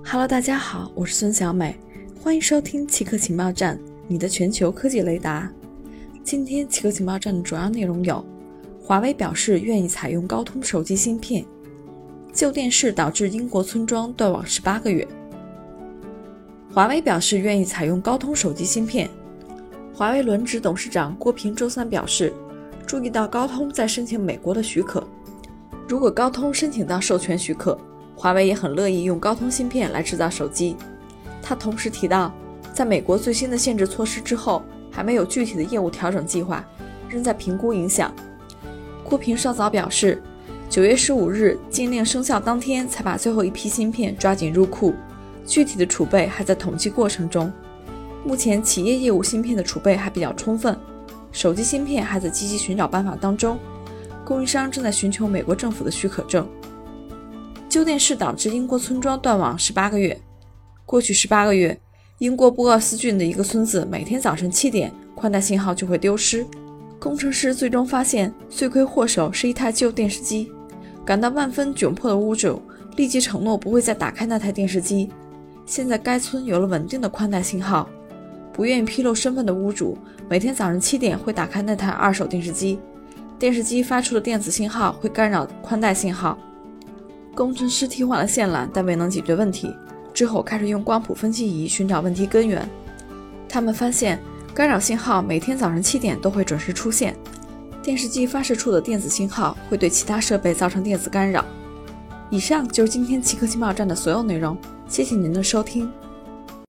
Hello，大家好，我是孙小美，欢迎收听奇客情报站，你的全球科技雷达。今天奇客情报站的主要内容有：华为表示愿意采用高通手机芯片；旧电视导致英国村庄断网十八个月；华为表示愿意采用高通手机芯片。华为轮值董事长郭平周三表示，注意到高通在申请美国的许可，如果高通申请到授权许可。华为也很乐意用高通芯片来制造手机。他同时提到，在美国最新的限制措施之后，还没有具体的业务调整计划，仍在评估影响。郭平稍早表示，九月十五日禁令生效当天才把最后一批芯片抓紧入库，具体的储备还在统计过程中。目前企业业务芯片的储备还比较充分，手机芯片还在积极寻找办法当中，供应商正在寻求美国政府的许可证。旧电视导致英国村庄断网十八个月。过去十八个月，英国波厄斯郡的一个村子每天早晨七点，宽带信号就会丢失。工程师最终发现，罪魁祸首是一台旧电视机。感到万分窘迫的屋主立即承诺不会再打开那台电视机。现在该村有了稳定的宽带信号。不愿意披露身份的屋主每天早上七点会打开那台二手电视机，电视机发出的电子信号会干扰宽带信号。工程师替换了线缆，但未能解决问题。之后开始用光谱分析仪寻找问题根源。他们发现干扰信号每天早上七点都会准时出现。电视机发射出的电子信号会对其他设备造成电子干扰。以上就是今天奇科情报站的所有内容，谢谢您的收听。